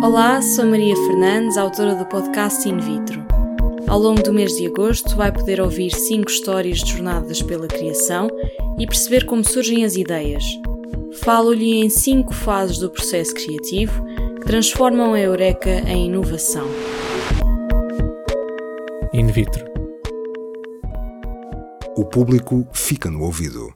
Olá, sou Maria Fernandes, autora do podcast In Vitro. Ao longo do mês de agosto vai poder ouvir cinco histórias de jornadas pela criação e perceber como surgem as ideias. Falo-lhe em cinco fases do processo criativo que transformam a Eureka em inovação. In Vitro. O público fica no ouvido.